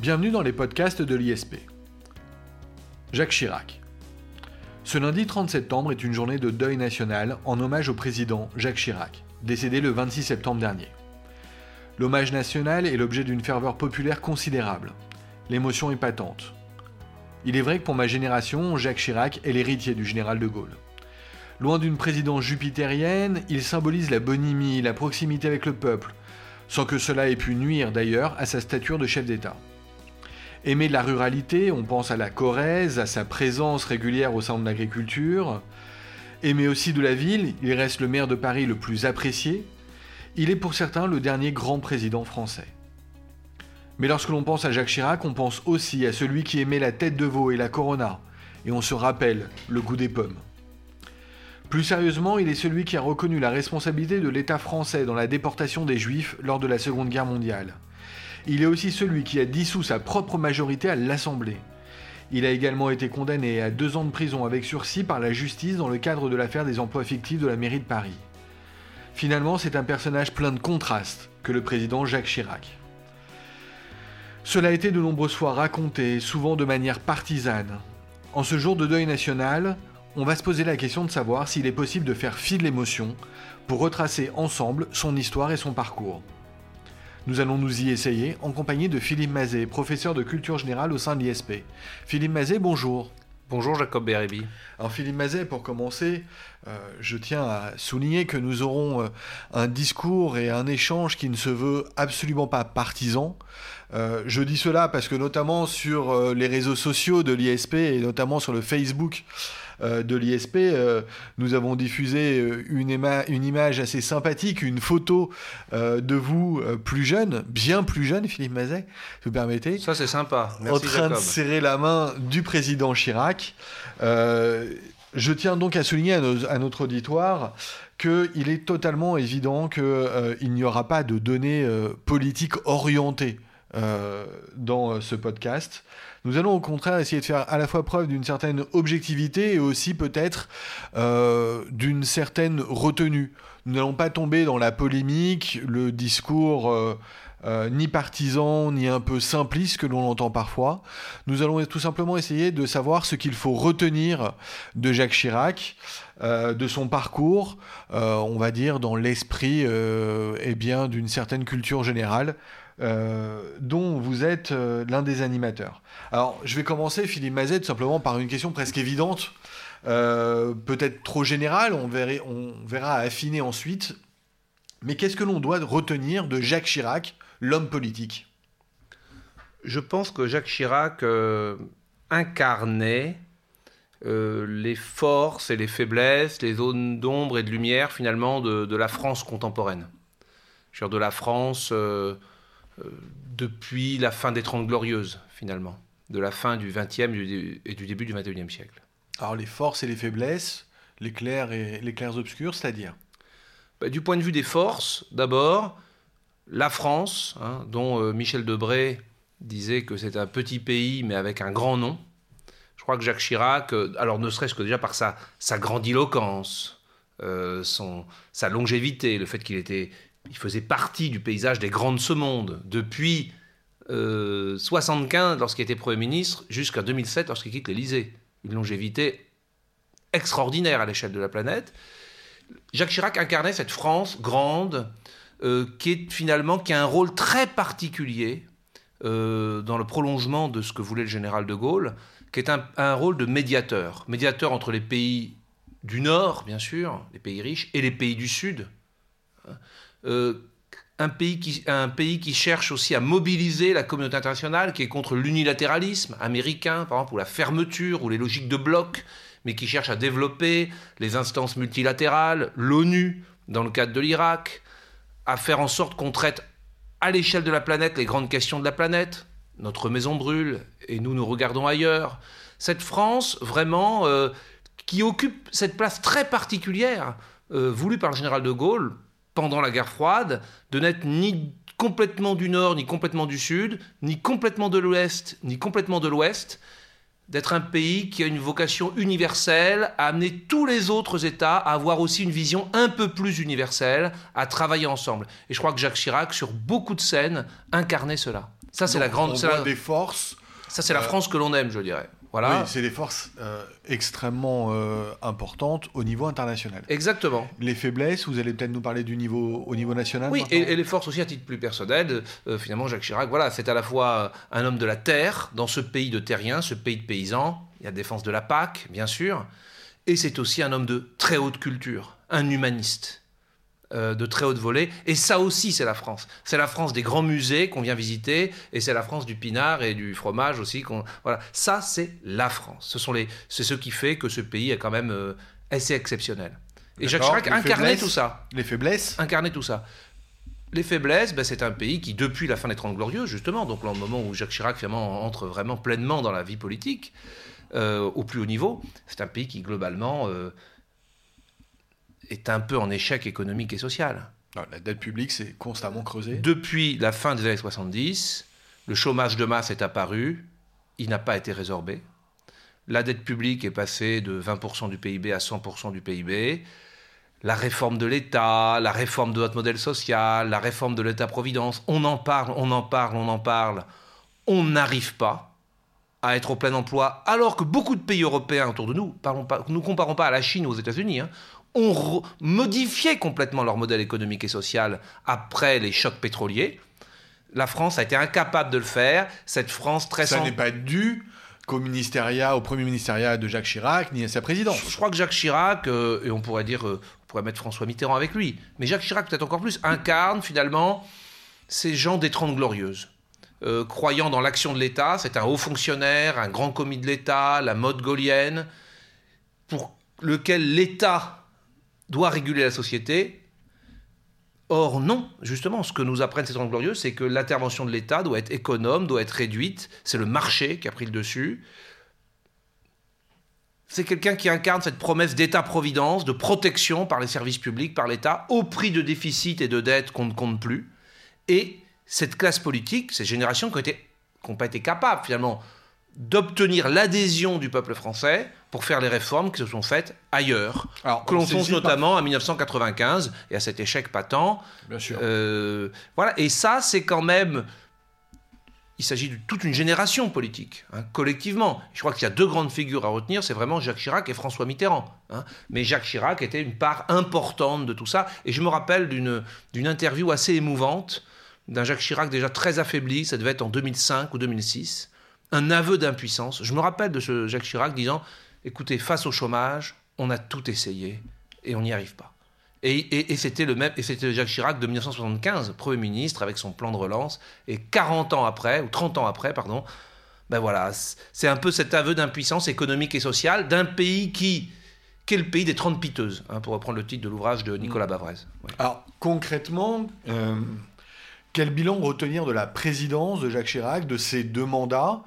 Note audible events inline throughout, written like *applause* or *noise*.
Bienvenue dans les podcasts de l'ISP. Jacques Chirac. Ce lundi 30 septembre est une journée de deuil national en hommage au président Jacques Chirac, décédé le 26 septembre dernier. L'hommage national est l'objet d'une ferveur populaire considérable. L'émotion est patente. Il est vrai que pour ma génération, Jacques Chirac est l'héritier du général de Gaulle. Loin d'une présidence jupitérienne, il symbolise la bonhomie, la proximité avec le peuple, sans que cela ait pu nuire d'ailleurs à sa stature de chef d'État. Aimer la ruralité, on pense à la Corrèze, à sa présence régulière au sein de l'agriculture. Aimer aussi de la ville, il reste le maire de Paris le plus apprécié. Il est pour certains le dernier grand président français. Mais lorsque l'on pense à Jacques Chirac, on pense aussi à celui qui aimait la tête de veau et la corona, et on se rappelle le goût des pommes. Plus sérieusement, il est celui qui a reconnu la responsabilité de l'État français dans la déportation des Juifs lors de la Seconde Guerre mondiale. Il est aussi celui qui a dissous sa propre majorité à l'Assemblée. Il a également été condamné à deux ans de prison avec sursis par la justice dans le cadre de l'affaire des emplois fictifs de la mairie de Paris. Finalement, c'est un personnage plein de contrastes que le président Jacques Chirac. Cela a été de nombreuses fois raconté, souvent de manière partisane. En ce jour de deuil national, on va se poser la question de savoir s'il est possible de faire fi de l'émotion pour retracer ensemble son histoire et son parcours. Nous allons nous y essayer en compagnie de Philippe Mazet, professeur de culture générale au sein de l'ISP. Philippe Mazet, bonjour. Bonjour Jacob Bérébi. Alors Philippe Mazet, pour commencer, je tiens à souligner que nous aurons euh, un discours et un échange qui ne se veut absolument pas partisan. Euh, je dis cela parce que notamment sur les réseaux sociaux de l'ISP et notamment sur le Facebook euh, de l'ISP, euh, nous avons diffusé euh, une, une, image assez sympathique, une photo de vous plus jeune, bien plus jeune, Philippe Mazet, si vous permettez. Ça, c'est sympa. en train de serrer la main du président Chirac. Je tiens donc à souligner à, notre auditoire qu'il est totalement évident qu'il n'y aura pas de données politiques orientées dans ce podcast. Nous allons au contraire essayer de faire à la fois preuve d'une certaine objectivité et aussi peut-être euh, d'une certaine retenue. Nous n'allons pas tomber dans la polémique, le discours euh, euh, ni partisan ni un peu simpliste que l'on entend parfois. Nous allons tout simplement essayer de savoir ce qu'il faut retenir de Jacques Chirac, de son parcours, on va dire dans l'esprit eh bien d'une certaine culture générale. Euh, dont vous êtes euh, l'un des animateurs. Alors, je vais commencer, Philippe Mazet, simplement par une question presque évidente, euh, peut-être trop générale, on on verra affiner ensuite. Mais qu'est-ce que l'on doit retenir de Jacques Chirac, l'homme politique Je pense que Jacques Chirac incarnait les forces et les faiblesses, les zones d'ombre et de lumière finalement de, la France contemporaine. Je de la France euh, depuis la fin des Trente Glorieuses, finalement, de la fin du XXe et du début du XXIe siècle. Alors les forces et les faiblesses, les clairs et les clairs obscurs, c'est-à-dire? Bah, Du point de vue des forces, d'abord, la France, hein, dont euh, Michel Debré disait que c'est un petit pays mais avec un grand nom. Je crois que Jacques Chirac, euh, alors ne serait-ce que déjà par sa, sa grandiloquence, son, sa longévité, le fait qu'il était il faisait partie du paysage des grands de ce monde depuis 1975 euh, lorsqu'il était Premier ministre jusqu'à 2007 lorsqu'il quitte l'Élysée. Une longévité extraordinaire à l'échelle de la planète. Jacques Chirac incarnait cette France grande euh, qui est finalement qui a un rôle très particulier euh, dans le prolongement de ce que voulait le général de Gaulle, qui est un, rôle de médiateur, médiateur entre les pays du Nord, bien sûr, les pays riches, et les pays du Sud. Euh, un pays, qui, un pays qui cherche aussi à mobiliser la communauté internationale, qui est contre l'unilatéralisme américain, par exemple, ou la fermeture, ou les logiques de bloc, mais qui cherche à développer les instances multilatérales, l'ONU, dans le cadre de l'Irak, à faire en sorte qu'on traite à l'échelle de la planète les grandes questions de la planète. Notre maison brûle et nous nous regardons ailleurs. Cette France, vraiment, euh, qui occupe cette place très particulière, euh, voulue par le général de Gaulle, pendant la guerre froide, de n'être ni complètement du nord, ni complètement du sud, ni complètement de l'ouest, ni complètement de l'ouest, d'être un pays qui a une vocation universelle, à amener tous les autres États à avoir aussi une vision un peu plus universelle, à travailler ensemble. Et je crois que Jacques Chirac, sur beaucoup de scènes, incarnait cela. Ça, c'est la grande. On c'est voit la- des forces. Ça, c'est la Euh, France que l'on aime, je dirais. Voilà. Oui, c'est des forces euh, extrêmement euh, importantes au niveau international. Exactement. Les faiblesses, vous allez peut-être nous parler du niveau au niveau national. Oui, et les forces aussi à titre plus personnel. euh, finalement, Jacques Chirac, voilà, c'est à la fois un homme de la terre, dans ce pays de terriens, ce pays de paysans. Il y a défense de la PAC, bien sûr. Et c'est aussi un homme de très haute culture, un humaniste. Euh, de très haute volée. Et ça aussi, c'est la France. C'est la France des grands musées qu'on vient visiter, et c'est la France du pinard et du fromage aussi. qu'on- Voilà, ça, c'est la France. Ce sont les, c'est ce qui fait que ce pays est quand même euh, assez exceptionnel. Et Jacques. Chirac incarnait tout ça Les faiblesses. incarner tout ça. Les faiblesses, ben, c'est un pays qui, depuis la fin des Trente Glorieuses, justement, donc le moment où Jacques Chirac finalement entre vraiment pleinement dans la vie politique, euh, au plus haut niveau, c'est un pays qui globalement euh, est un peu en échec économique et social. Non, la dette publique s'est constamment creusée. Depuis la fin des années 70, le chômage de masse est apparu, il n'a pas été résorbé. La dette publique est passée de 20% du PIB à 100% du PIB. La réforme de l'État, la réforme de notre modèle social, la réforme de l'État-providence, on en parle, on en parle, on en parle. On n'arrive pas à être au plein emploi, alors que beaucoup de pays européens autour de nous, parlons pas, nous comparons pas à la Chine ou aux États-Unis, hein, ont modifié complètement leur modèle économique et social après les chocs pétroliers. La France a été incapable de le faire. Cette France très Ça sans- n'est pas dû qu'au ministériat, au premier ministériat de Jacques Chirac, ni à sa présidence. Je crois que Jacques Chirac, euh, et on pourrait dire, euh, on pourrait mettre François Mitterrand avec lui, mais Jacques Chirac peut-être encore plus, incarne finalement ces gens des Trente Glorieuses. Euh, croyant dans l'action de l'État, c'est un haut fonctionnaire, un grand commis de l'État, la mode gaulienne, pour lequel l'État doit réguler la société. Or non, justement, ce que nous apprennent ces Trente Glorieuses, c'est que l'intervention de l'État doit être économe, doit être réduite, c'est le marché qui a pris le dessus, c'est quelqu'un qui incarne cette promesse d'État-providence, de protection par les services publics, par l'État, au prix de déficits et de dettes qu'on ne compte plus. Et cette classe politique, ces générations qui n'ont pas été capables finalement d'obtenir l'adhésion du peuple français pour faire les réformes qui se sont faites ailleurs. Alors, Que l'on par- notamment à 1995 et à cet échec patent. Bien sûr. Euh, voilà, et ça, c'est quand même. Il s'agit de toute une génération politique, hein, collectivement. Je crois qu'il y a deux grandes figures à retenir, c'est vraiment Jacques Chirac et François Mitterrand. hein. Mais Jacques Chirac était une part importante de tout ça. Et je me rappelle d'une interview assez émouvante d'un Jacques Chirac déjà très affaibli, ça devait être en 2005 ou 2006, un aveu d'impuissance. Je me rappelle de ce Jacques Chirac disant, écoutez, face au chômage, on a tout essayé et on n'y arrive pas. Et, et- et c'était le même, et c'était Jacques Chirac de 1975, Premier ministre, avec son plan de relance. Et 40 ans après, ou 30 ans après, pardon, ben voilà, c'est un peu cet aveu d'impuissance économique et sociale d'un pays qui, qui est le pays des 30 piteuses, hein, pour reprendre le titre de l'ouvrage de Nicolas Bavrez. Ouais. Alors, concrètement, euh, quel bilan retenir de la présidence de Jacques Chirac, de ses deux mandats,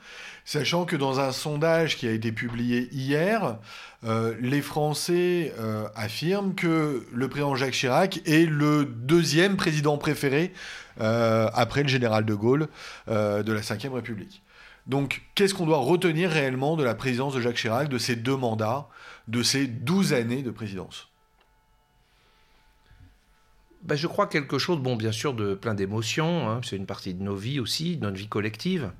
sachant que dans un sondage qui a été publié hier, euh, les Français euh, affirment que le président Jacques Chirac est le deuxième président préféré euh, après le général de Gaulle de la Ve République. Donc, qu'est-ce qu'on doit retenir réellement de la présidence de Jacques Chirac, de ses deux mandats, de ses 12 années de présidence? Ben, je crois quelque chose, bon, bien sûr, de plein d'émotions, hein, c'est une partie de nos vies aussi, de notre vie collective,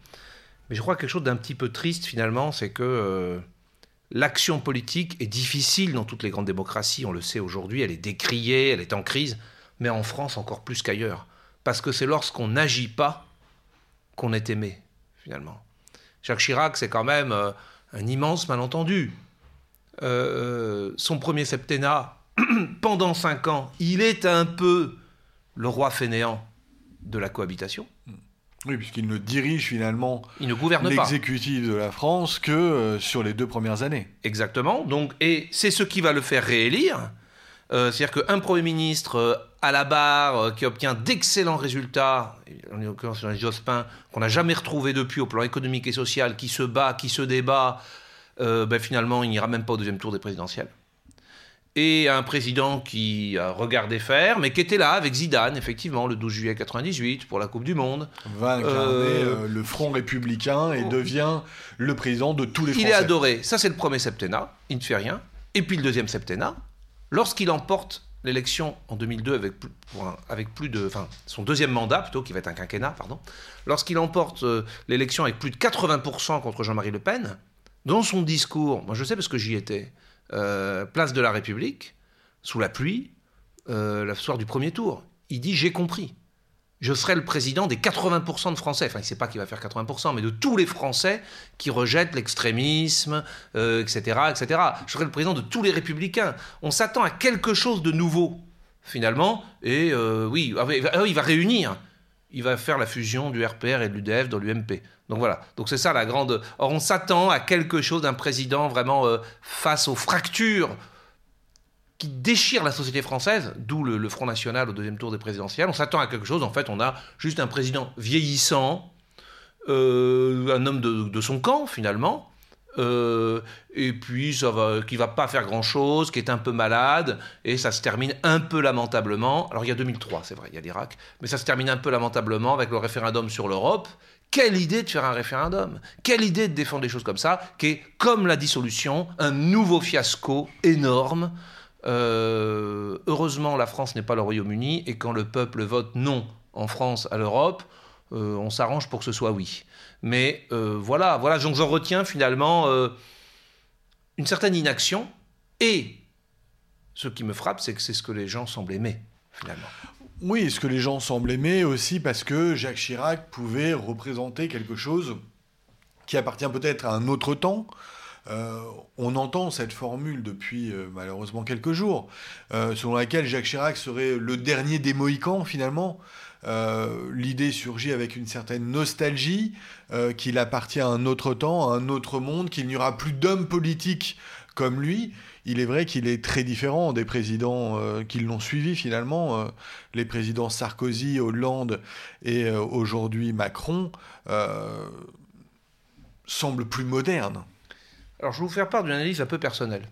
mais je crois quelque chose d'un petit peu triste finalement, c'est que euh, l'action politique est difficile dans toutes les grandes démocraties, on le sait aujourd'hui, elle est décriée, elle est en crise, mais en France encore plus qu'ailleurs, parce que c'est lorsqu'on n'agit pas qu'on est aimé, finalement. Jacques Chirac, c'est quand même euh, un immense malentendu. Euh, son premier septennat, *clears throat* pendant cinq ans, il est un peu le roi fainéant de la cohabitation. Oui, puisqu'il ne dirige finalement Il ne gouverne pas. l'exécutif de la France que euh, sur les deux premières années. Exactement. Donc, et c'est ce qui va le faire réélire. Euh, C'est-à-dire qu'un Premier ministre euh, à la barre qui obtient d'excellents résultats, en l'occurrence Jean Jospin, qu'on n'a jamais retrouvé depuis au plan économique et social, qui se bat, qui se débat, ben, finalement, il n'ira même pas au deuxième tour des présidentielles. Et un président qui a regardé faire, mais qui était là avec Zidane, effectivement, le 12 juillet 98 pour la Coupe du Monde. Va incarner Euh, euh, le Front républicain et oh. devient le président de tous les Il Français. est adoré. Ça, c'est le premier septennat. Il ne fait rien. Et puis le deuxième septennat, lorsqu'il emporte l'élection en 2002 avec plus, avec plus de, enfin, son deuxième mandat plutôt, qui va être un quinquennat, pardon, lorsqu'il emporte euh, l'élection avec plus de 80% contre Jean-Marie Le Pen, dans son discours, moi je sais parce que j'y étais, euh, place de la République, sous la pluie, euh, la soir du premier tour, il dit j'ai compris. Je serai le président des 80% de Français. Enfin, il ne sait pas qu'il va faire 80%, mais de tous les Français qui rejettent l'extrémisme, etc., etc. Je serai le président de tous les républicains. On s'attend à quelque chose de nouveau, finalement. Et oui, ah ah il va réunir il va faire la fusion du RPR et de l'UDF dans l'UMP. Donc voilà, donc c'est ça la grande... Or on s'attend à quelque chose d'un président vraiment euh, face aux fractures qui déchirent la société française, d'où le, Front National au deuxième tour des présidentielles. On s'attend à quelque chose, en fait on a juste un président vieillissant, euh, un homme de son camp finalement, euh, et puis ça va, qui va pas faire grand chose, qui est un peu malade, et ça se termine un peu lamentablement. Alors il y a 2003, c'est vrai, il y a l'Irak, mais ça se termine un peu lamentablement avec le référendum sur l'Europe. Quelle idée de faire un référendum? Quelle idée de défendre des choses comme ça, qui est, comme la dissolution, un nouveau fiasco énorme. Euh, heureusement, la France n'est pas le Royaume-Uni, et quand le peuple vote non en France à l'Europe, euh, on s'arrange pour que ce soit oui. Mais euh, voilà, voilà, donc j'en retiens finalement une certaine inaction. Et ce qui me frappe, c'est que c'est ce que les gens semblent aimer, finalement. Oui, ce que les gens semblent aimer aussi parce que Jacques Chirac pouvait représenter quelque chose qui appartient peut-être à un autre temps? on entend cette formule depuis malheureusement quelques jours, selon laquelle Jacques Chirac serait le dernier des Mohicans finalement. Euh, l'idée surgit avec une certaine nostalgie, euh, qu'il appartient à un autre temps, à un autre monde, qu'il n'y aura plus d'hommes politiques comme lui. Il est vrai qu'il est très différent des présidents euh, qui l'ont suivi finalement. les présidents Sarkozy, Hollande et aujourd'hui Macron semblent plus modernes. Alors je vais vous faire part d'une analyse un peu personnelle.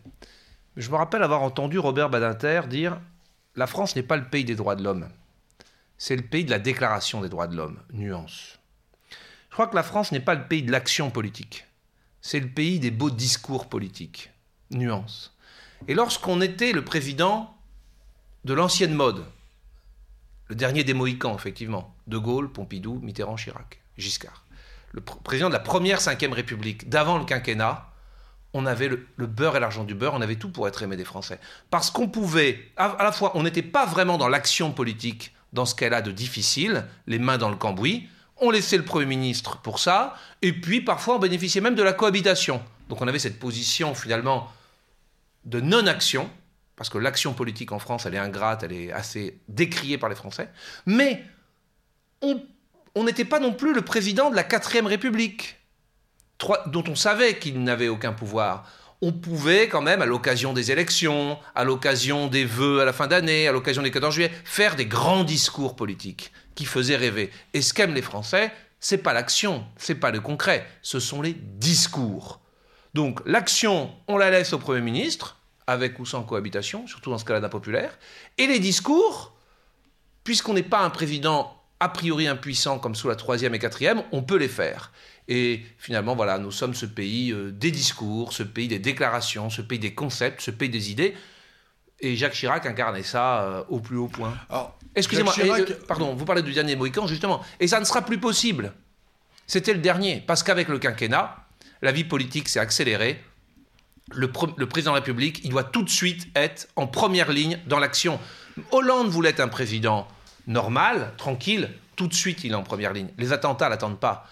Je me rappelle avoir entendu Robert Badinter dire La France n'est pas le pays des droits de l'homme c'est le pays de la déclaration des droits de l'homme. Nuance. Je crois que la France n'est pas le pays de l'action politique. C'est le pays des beaux discours politiques. Nuance. Et lorsqu'on était le président de l'ancienne mode, le dernier des Mohicans, effectivement, De Gaulle, Pompidou, Mitterrand, Chirac, Giscard, le président de la première Ve République, d'avant le quinquennat, on avait le, beurre et l'argent du beurre, on avait tout pour être aimé des Français. Parce qu'on pouvait, à la fois, on n'était pas vraiment dans l'action politique, dans ce qu'elle a de difficile, les mains dans le cambouis. On laissait le Premier ministre pour ça, et puis parfois on bénéficiait même de la cohabitation. Donc on avait cette position finalement de non-action, parce que l'action politique en France, elle est ingrate, elle est assez décriée par les Français, mais on n'était pas non plus le président de la quatrième République, dont on savait qu'il n'avait aucun pouvoir on pouvait quand même, à l'occasion des élections, à l'occasion des vœux à la fin d'année, à l'occasion des 14 juillet, faire des grands discours politiques qui faisaient rêver. Et ce qu'aiment les Français, c'est pas l'action, c'est pas le concret, ce sont les discours. Donc l'action, on la laisse au Premier ministre, avec ou sans cohabitation, surtout dans ce cas-là d'impopulaire, et les discours, puisqu'on n'est pas un président a priori impuissant comme sous la troisième et quatrième, on peut les faire. Et finalement, voilà, nous sommes ce pays euh, des discours, ce pays des déclarations, ce pays des concepts, ce pays des idées. Et Jacques Chirac incarnait ça euh, au plus haut point. Excusez-moi, euh, pardon, vous parlez du dernier Mohican, justement. Et ça ne sera plus possible. C'était le dernier, parce qu'avec le quinquennat, la vie politique s'est accélérée. Le, président de la République, il doit tout de suite être en première ligne dans l'action. Hollande voulait être un président normal, tranquille. Tout de suite, il est en première ligne. Les attentats l'attendent pas.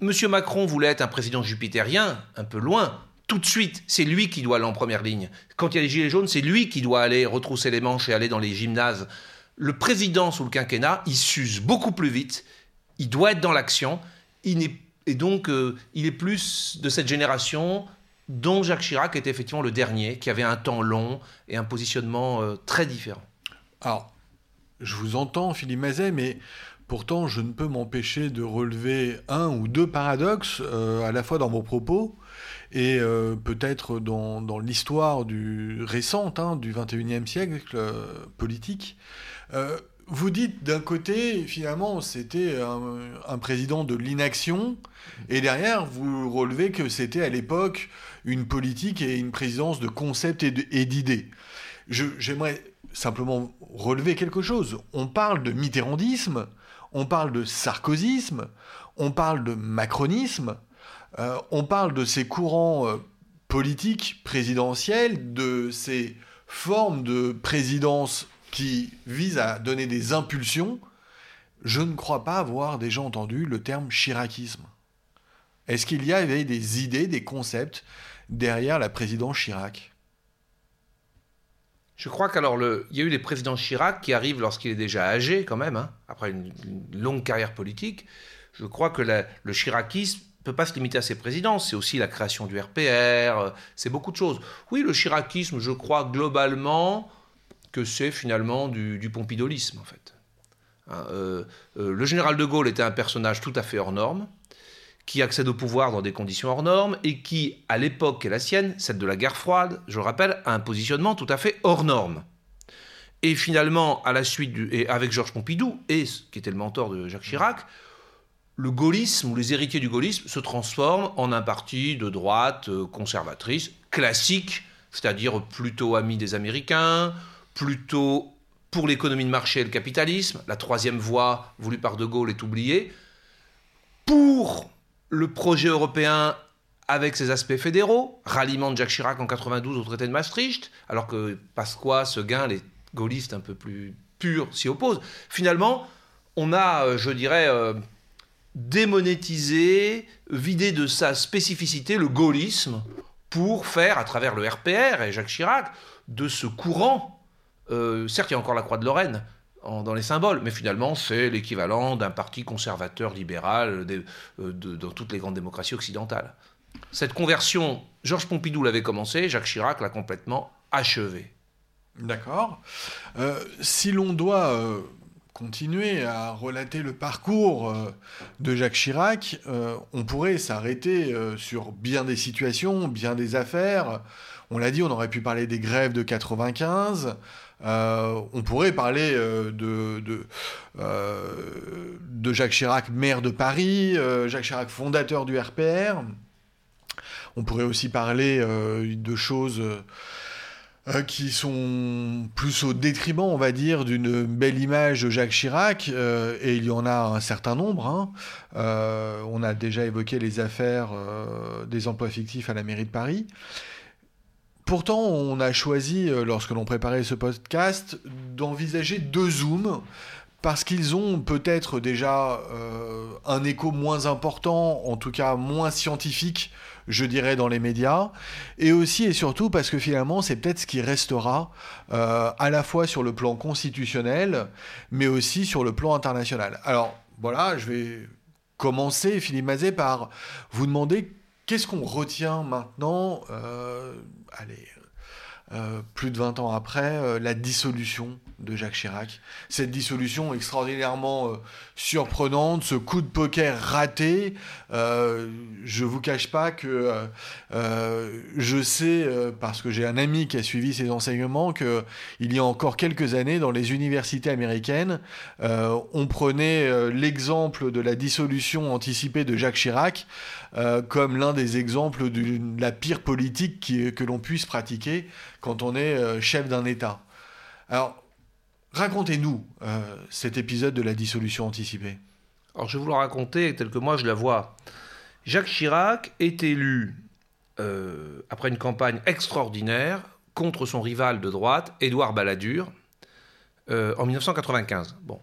Monsieur Macron voulait être un président jupitérien, un peu loin. Tout de suite, c'est lui qui doit aller en première ligne. Quand il y a les gilets jaunes, c'est lui qui doit aller retrousser les manches et aller dans les gymnases. Le président sous le quinquennat, il s'use beaucoup plus vite. Il doit être dans l'action. Et donc, euh, il est plus de cette génération dont Jacques Chirac était effectivement le dernier, qui avait un temps long et un positionnement euh, très différent. Alors, je vous entends, Philippe Mazet, mais Pourtant, je ne peux m'empêcher de relever un ou deux paradoxes, euh, à la fois dans vos propos et peut-être dans, l'histoire du, récente hein, du 21e siècle politique. Vous dites d'un côté, finalement, c'était un, président de l'inaction, et derrière, vous relevez que c'était à l'époque une politique et une présidence de concepts et d'idées. j'aimerais simplement relever quelque chose. On parle de mitterrandisme, on parle de sarkozysme, on parle de macronisme, euh, on parle de ces courants euh, politiques présidentiels, de ces formes de présidence qui visent à donner des impulsions. Je ne crois pas avoir déjà entendu le terme chiracisme. Est-ce qu'il y avait des idées, des concepts derrière la présidence Chirac? Je crois qu'alors, il y a eu les présidents Chirac qui arrivent lorsqu'il est déjà âgé, quand même, hein, après une, longue carrière politique. Je crois que le chiracisme ne peut pas se limiter à ses présidents. C'est aussi la création du RPR, euh, c'est beaucoup de choses. Oui, le chiracisme, je crois globalement que c'est finalement du, pompidolisme, en fait. Hein, euh, euh, le général de Gaulle était un personnage tout à fait hors norme qui accède au pouvoir dans des conditions hors normes et qui, à l'époque qui est la sienne, celle de la guerre froide, je le rappelle, a un positionnement tout à fait hors norme. Et finalement, à la suite et avec Georges Pompidou, et qui était le mentor de Jacques Chirac, le gaullisme ou les héritiers du gaullisme se transforment en un parti de droite euh, conservatrice classique, c'est-à-dire plutôt ami des Américains, plutôt pour l'économie de marché et le capitalisme. La troisième voie voulue par De Gaulle est oubliée. Pour le projet européen avec ses aspects fédéraux, ralliement de Jacques Chirac en 92 au traité de Maastricht, alors que Pasqua, Seguin, les gaullistes un peu plus purs s'y opposent. Finalement, on a, euh, je dirais, euh, démonétisé, vidé de sa spécificité le gaullisme pour faire, à travers le RPR et Jacques Chirac, de ce courant, euh, certes il y a encore la Croix de Lorraine, dans les symboles, mais finalement c'est l'équivalent d'un parti conservateur libéral euh, dans toutes les grandes démocraties occidentales. Cette conversion, Georges Pompidou l'avait commencé, Jacques Chirac l'a complètement achevée. D'accord. Euh, si l'on doit continuer à relater le parcours de Jacques Chirac, on pourrait s'arrêter sur bien des situations, bien des affaires. On l'a dit, on aurait pu parler des grèves de 95. Euh, on pourrait parler euh, de, euh, de, Jacques Chirac, maire de Paris, Jacques Chirac, fondateur du RPR. On pourrait aussi parler de choses qui sont plus au détriment, on va dire, d'une belle image de Jacques Chirac, et il y en a un certain nombre. Hein. on a déjà évoqué les affaires des emplois fictifs à la mairie de Paris. Pourtant, on a choisi, euh, lorsque l'on préparait ce podcast, d'envisager deux zooms parce qu'ils ont peut-être déjà euh, un écho moins important, en tout cas moins scientifique, je dirais, dans les médias, et aussi et surtout parce que finalement, c'est peut-être ce qui restera euh, à la fois sur le plan constitutionnel, mais aussi sur le plan international. Alors, voilà, je vais commencer, Philippe Mazet, par vous demander qu'est-ce qu'on retient maintenant allez, euh, plus de 20 ans après, la dissolution de Jacques Chirac. Cette dissolution extraordinairement euh, surprenante, ce coup de poker raté. je vous cache pas que je sais, parce que j'ai un ami qui a suivi ces enseignements, que il y a encore quelques années, dans les universités américaines, on prenait l'exemple de la dissolution anticipée de Jacques Chirac comme l'un des exemples de la pire politique que l'on puisse pratiquer quand on est euh, chef d'un État. Alors, racontez-nous euh, cet épisode de la dissolution anticipée. Alors, je vais vous le raconter tel que moi je la vois. Jacques Chirac est élu euh, après une campagne extraordinaire contre son rival de droite, Édouard Balladur, en 1995. Bon.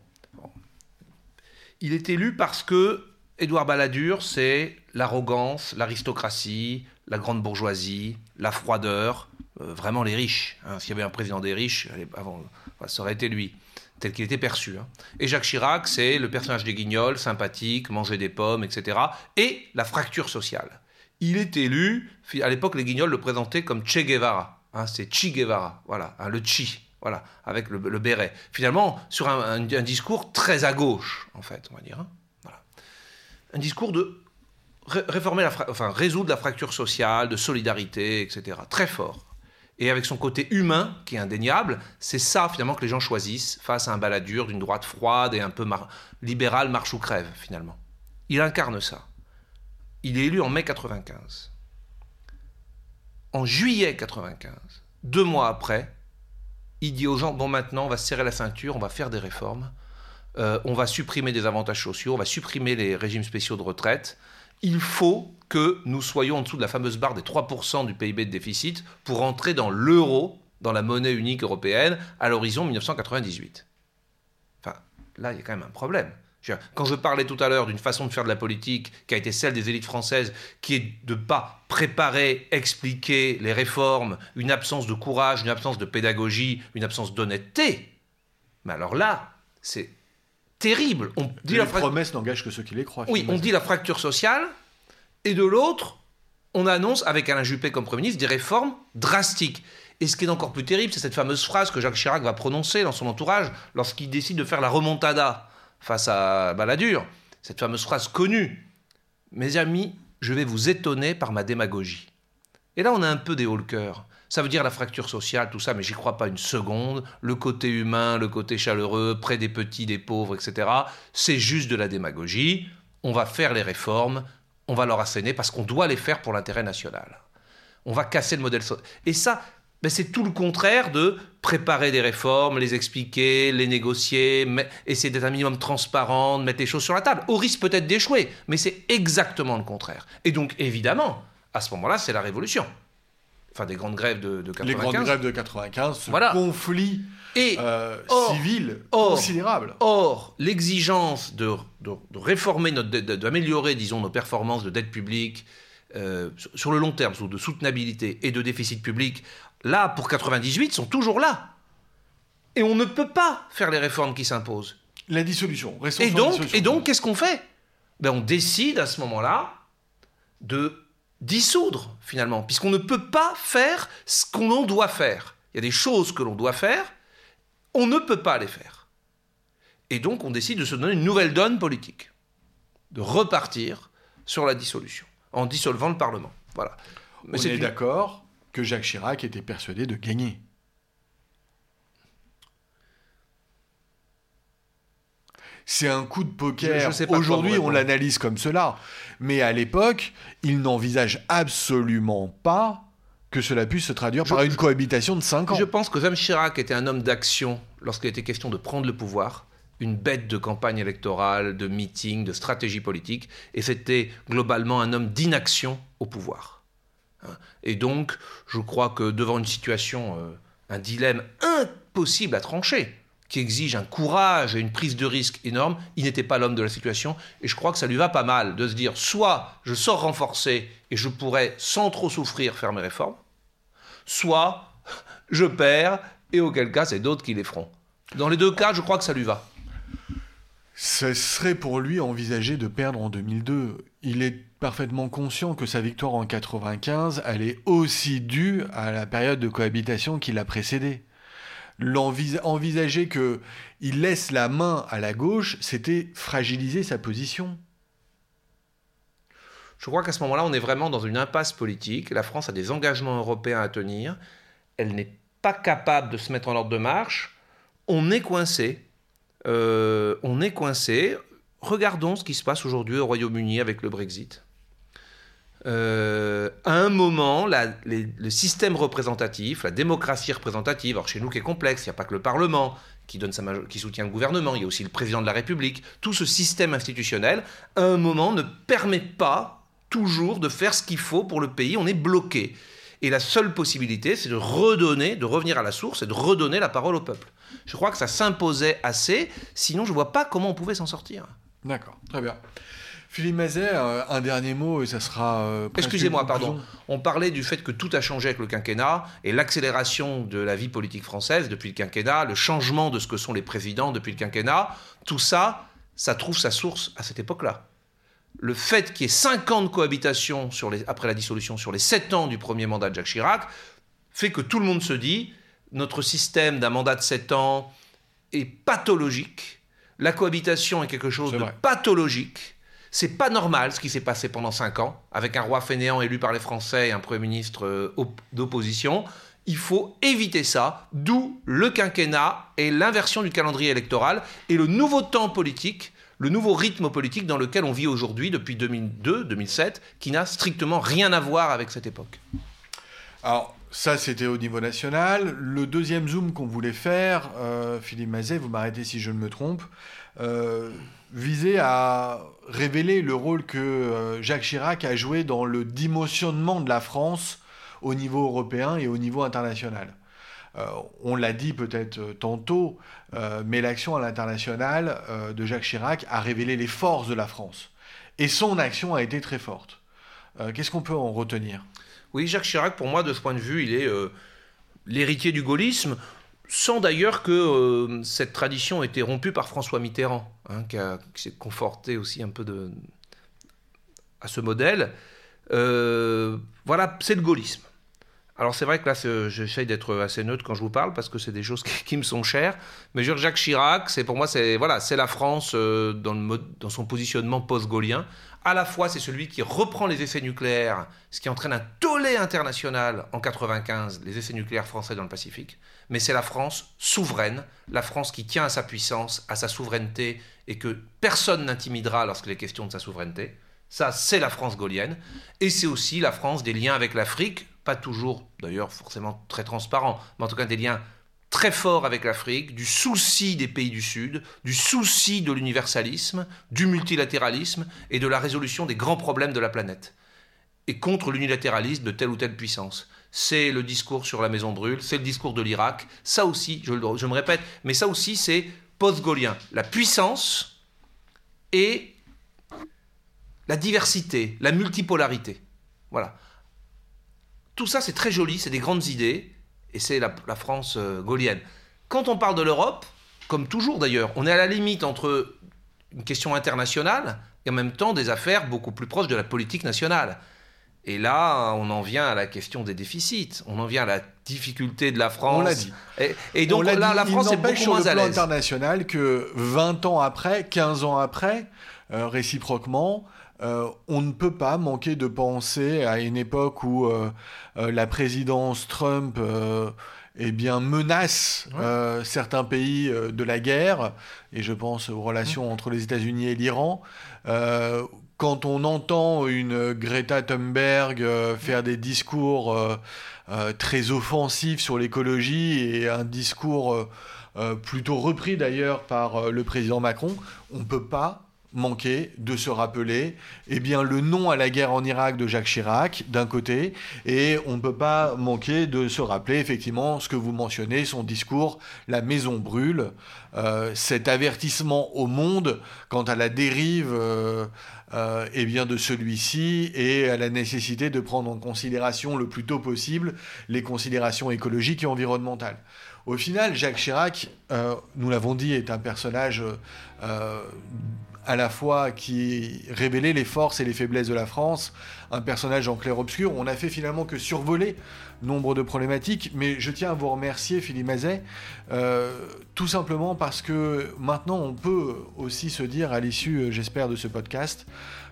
Il est élu parce que Édouard Balladur, c'est l'arrogance, l'aristocratie, la grande bourgeoisie, la froideur, euh, vraiment les riches. Hein. S'il y avait un président des riches, avant, ça aurait été lui, tel qu'il était perçu. Hein. Et Jacques Chirac, c'est le personnage des guignols, sympathique, manger des pommes, etc. Et la fracture sociale. Il est élu, à l'époque, les guignols le présentaient comme Che Guevara. Hein. c'est Che Guevara, voilà, le Chi, voilà, avec le, béret. Finalement, sur un, discours très à gauche, en fait, on va dire. Un discours de réformer enfin, résoudre la fracture sociale, de solidarité, etc. Très fort et avec son côté humain qui est indéniable, c'est ça finalement que les gens choisissent face à un baladure d'une droite froide et un peu libérale, marche ou crève finalement. Il incarne ça. Il est élu en mai 95. En juillet 95, deux mois après, il dit aux gens, bon maintenant, on va se serrer la ceinture, on va faire des réformes, euh, on va supprimer des avantages sociaux, on va supprimer les régimes spéciaux de retraite. Il faut que nous soyons en dessous de la fameuse barre des 3% du PIB de déficit pour entrer dans l'euro, dans la monnaie unique européenne, à l'horizon 1998. Enfin, là, il y a quand même un problème. Quand je parlais tout à l'heure d'une façon de faire de la politique qui a été celle des élites françaises, qui est de ne pas préparer, expliquer les réformes, une absence de courage, une absence de pédagogie, une absence d'honnêteté, mais alors là, c'est terrible. On dit les la promesses n'engagent que ceux qui les croient. Oui, on dit la fracture sociale, et de l'autre, on annonce, avec Alain Juppé comme Premier ministre, des réformes drastiques. Et ce qui est encore plus terrible, c'est cette fameuse phrase que Jacques Chirac va prononcer dans son entourage lorsqu'il décide de faire la remontada face à Balladur, cette fameuse phrase connue. Mes amis, je vais vous étonner par ma démagogie. Et là, on a un peu des hauts le cœur. Ça veut dire la fracture sociale, tout ça, mais j'y crois pas une seconde. Le côté humain, le côté chaleureux, près des petits, des pauvres, etc. C'est juste de la démagogie. On va faire les réformes, on va leur asséner parce qu'on doit les faire pour l'intérêt national. On va casser le modèle social. Et ça, ben, c'est tout le contraire de préparer des réformes, les expliquer, les négocier, essayer d'être un minimum transparent, de mettre les choses sur la table, au risque peut-être d'échouer, mais c'est exactement le contraire. Et donc, évidemment, à ce moment-là, c'est la révolution. Enfin, des grandes grèves de, de 95. Les grandes grèves de 95, ce conflit et euh, civil considérable. Or, l'exigence de, réformer, d'améliorer, disons, nos performances de dette publique, euh, sur le long terme, de soutenabilité et de déficit public, là, pour 98, sont toujours là. Et on ne peut pas faire les réformes qui s'imposent. La dissolution. Et donc, et donc, qu'est-ce qu'on fait? Ben, On décide à ce moment-là de dissoudre, finalement, puisqu'on ne peut pas faire ce qu'on doit faire. Il y a des choses que l'on doit faire, on ne peut pas les faire. Et donc, on décide de se donner une nouvelle donne politique, de repartir sur la dissolution, en dissolvant le Parlement. Voilà. Mais on est, d'accord que Jacques Chirac était persuadé de gagner. C'est un coup de poker. Aujourd'hui, on l'analyse comme cela. Mais à l'époque, il n'envisage absolument pas que cela puisse se traduire par une cohabitation de 5 ans. Je pense que Jacques Chirac était un homme d'action lorsqu'il était question de prendre le pouvoir, une bête de campagne électorale, de meeting, de stratégie politique, et c'était globalement un homme d'inaction au pouvoir. Hein. Et donc, je crois que devant une situation, euh, un dilemme impossible à trancher, qui exige un courage et une prise de risque énorme, il n'était pas l'homme de la situation. Et je crois que ça lui va pas mal de se dire, soit je sors renforcé et je pourrais, sans trop souffrir, faire mes réformes, soit je perds et auquel cas c'est d'autres qui les feront. Dans les deux cas, je crois que ça lui va. Ce serait pour lui envisager de perdre en 2002. Il est parfaitement conscient que sa victoire en 95, elle est aussi due à la période de cohabitation qui l'a précédée. Envisager qu'il laisse la main à la gauche, c'était fragiliser sa position. Je crois qu'à ce moment-là, on est vraiment dans une impasse politique. La France a des engagements européens à tenir. Elle n'est pas capable de se mettre en ordre de marche. On est coincé. Euh, on est coincé. Regardons ce qui se passe aujourd'hui au Royaume-Uni avec le Brexit. Euh, à un moment, le système représentatif, la démocratie représentative, alors chez nous qui est complexe, il n'y a pas que le Parlement qui, soutient le gouvernement, il y a aussi le président de la République, tout ce système institutionnel, à un moment, ne permet pas toujours de faire ce qu'il faut pour le pays, on est bloqué. Et la seule possibilité, c'est de redonner, de revenir à la source et de redonner la parole au peuple. Je crois que ça s'imposait assez, sinon je ne vois pas comment on pouvait s'en sortir. D'accord, très bien. Philippe Mazet, euh, un dernier mot et ça sera. Euh, Excusez-moi, pardon. On parlait du fait que tout a changé avec le quinquennat et l'accélération de la vie politique française depuis le quinquennat, le changement de ce que sont les présidents depuis le quinquennat. Tout ça, ça trouve sa source à cette époque-là. Le fait qu'il y ait 5 ans de cohabitation sur les, après la dissolution sur les 7 ans du premier mandat de Jacques Chirac fait que tout le monde se dit notre système d'un mandat de 7 ans est pathologique. La cohabitation est quelque chose de pathologique. C'est pas normal ce qui s'est passé pendant 5 ans, avec un roi fainéant élu par les Français et un Premier ministre euh, d'opposition. Il faut éviter ça, d'où le quinquennat et l'inversion du calendrier électoral et le nouveau temps politique, le nouveau rythme politique dans lequel on vit aujourd'hui depuis 2002-2007, qui n'a strictement rien à voir avec cette époque. Alors, ça, c'était au niveau national. Le deuxième zoom qu'on voulait faire, euh, Philippe Mazet, vous m'arrêtez si je ne me trompe, euh, visait à révéler le rôle que euh, Jacques Chirac a joué dans le démotionnement de la France au niveau européen et au niveau international. on l'a dit peut-être tantôt, mais l'action à l'international de Jacques Chirac a révélé les forces de la France. Et son action a été très forte. Qu'est-ce qu'on peut en retenir? Oui, Jacques Chirac, pour moi, de ce point de vue, il est euh, l'héritier du gaullisme, sans d'ailleurs que euh, cette tradition ait été rompue par François Mitterrand, hein, qui, s'est conforté aussi un peu à ce modèle. Euh, voilà, c'est le gaullisme. Alors c'est vrai que là, j'essaye d'être assez neutre quand je vous parle parce que c'est des choses *laughs* qui, me sont chères. Mais Jacques Chirac, c'est pour moi, c'est voilà, la France dans, le dans son positionnement post-gaulien à la fois c'est celui qui reprend les essais nucléaires, ce qui entraîne un tollé international en 95, les essais nucléaires français dans le Pacifique, mais c'est la France souveraine, la France qui tient à sa puissance, à sa souveraineté, et que personne n'intimidera lorsqu'il est question de sa souveraineté. Ça, c'est la France gaulienne, et c'est aussi la France des liens avec l'Afrique, pas toujours d'ailleurs forcément très transparents, mais en tout cas des liens très fort avec l'Afrique, du souci des pays du Sud, du souci de l'universalisme, du multilatéralisme et de la résolution des grands problèmes de la planète, et contre l'unilatéralisme de telle ou telle puissance. C'est le discours sur la maison brûle, c'est le discours de l'Irak, ça aussi, je, me répète, mais ça aussi c'est post-gaulien. La puissance et la diversité, la multipolarité. Voilà. Tout ça c'est très joli, c'est des grandes idées, et c'est la, France euh, gaulienne. Quand on parle de l'Europe, comme toujours d'ailleurs, on est à la limite entre une question internationale et en même temps des affaires beaucoup plus proches de la politique nationale. Et là, on en vient à la question des déficits, on en vient à la difficulté de la France. On l'a dit. Et, donc là, la France est beaucoup sur le plan international que 20 ans après, 15 ans après, euh, réciproquement, euh, on ne peut pas manquer de penser à une époque où euh, euh, la présidence Trump eh bien, menace certains pays de la guerre, et je pense aux relations entre les États-Unis et l'Iran. Quand on entend une Greta Thunberg faire des discours très offensifs sur l'écologie et un discours plutôt repris d'ailleurs par le président Macron, on ne peut pas manquer de se rappeler eh bien, le nom à la guerre en Irak de Jacques Chirac, d'un côté, et on ne peut pas manquer de se rappeler effectivement ce que vous mentionnez, son discours La maison brûle, euh, cet avertissement au monde quant à la dérive euh, euh, eh bien, de celui-ci et à la nécessité de prendre en considération le plus tôt possible les considérations écologiques et environnementales. Au final, Jacques Chirac, nous l'avons dit, est un personnage à la fois qui révélait les forces et les faiblesses de la France, un personnage en clair-obscur. On n'a fait finalement que survoler nombre de problématiques, mais je tiens à vous remercier, Philippe Mazet, euh, tout simplement parce que maintenant on peut aussi se dire, à l'issue, euh, j'espère, de ce podcast,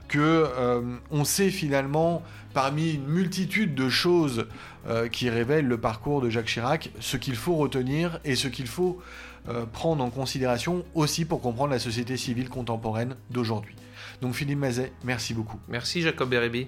que euh, on sait finalement, parmi une multitude de choses qui révèlent le parcours de Jacques Chirac, ce qu'il faut retenir et ce qu'il faut euh, prendre en considération aussi pour comprendre la société civile contemporaine d'aujourd'hui. Donc Philippe Mazet, merci beaucoup. Merci Jacob Bérébi.